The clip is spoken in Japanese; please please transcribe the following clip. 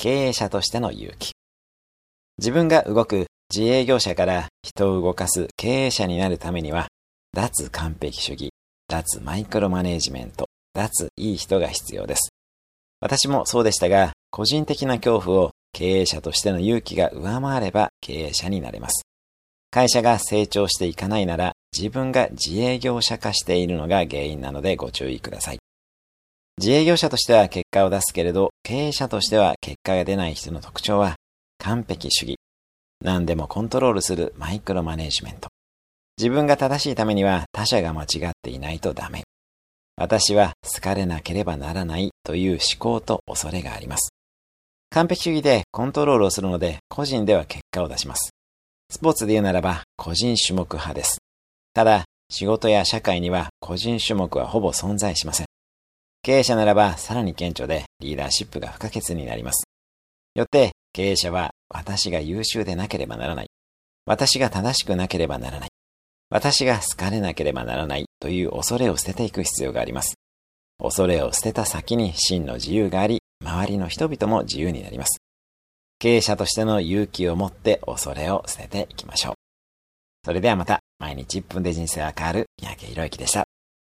経営者としての勇気。自分が動く自営業者から人を動かす経営者になるためには、脱完璧主義、脱マイクロマネジメント、脱いい人が必要です。私もそうでしたが、個人的な恐怖を経営者としての勇気が上回れば経営者になれます。会社が成長していかないなら自分が自営業者化しているのが原因なのでご注意ください。自営業者としては結果を出すけれど、経営者としては結果が出ない人の特徴は、完璧主義。何でもコントロールするマイクロマネージメント。自分が正しいためには他者が間違っていないとダメ。私は好かれなければならないという思考と恐れがあります。完璧主義でコントロールをするので個人では結果を出します。スポーツで言うならば個人種目派です。ただ、仕事や社会には個人種目はほぼ存在しません。経営者ならばさらに顕著でリーダーシップが不可欠になります。よって経営者は私が優秀でなければならない。私が正しくなければならない。私が好かれなければならないという恐れを捨てていく必要があります。恐れを捨てた先に真の自由があり、周りの人々も自由になります。経営者としての勇気を持って恐れを捨てていきましょう。それではまた、毎日1分で人生が変わる三宅宏之でした。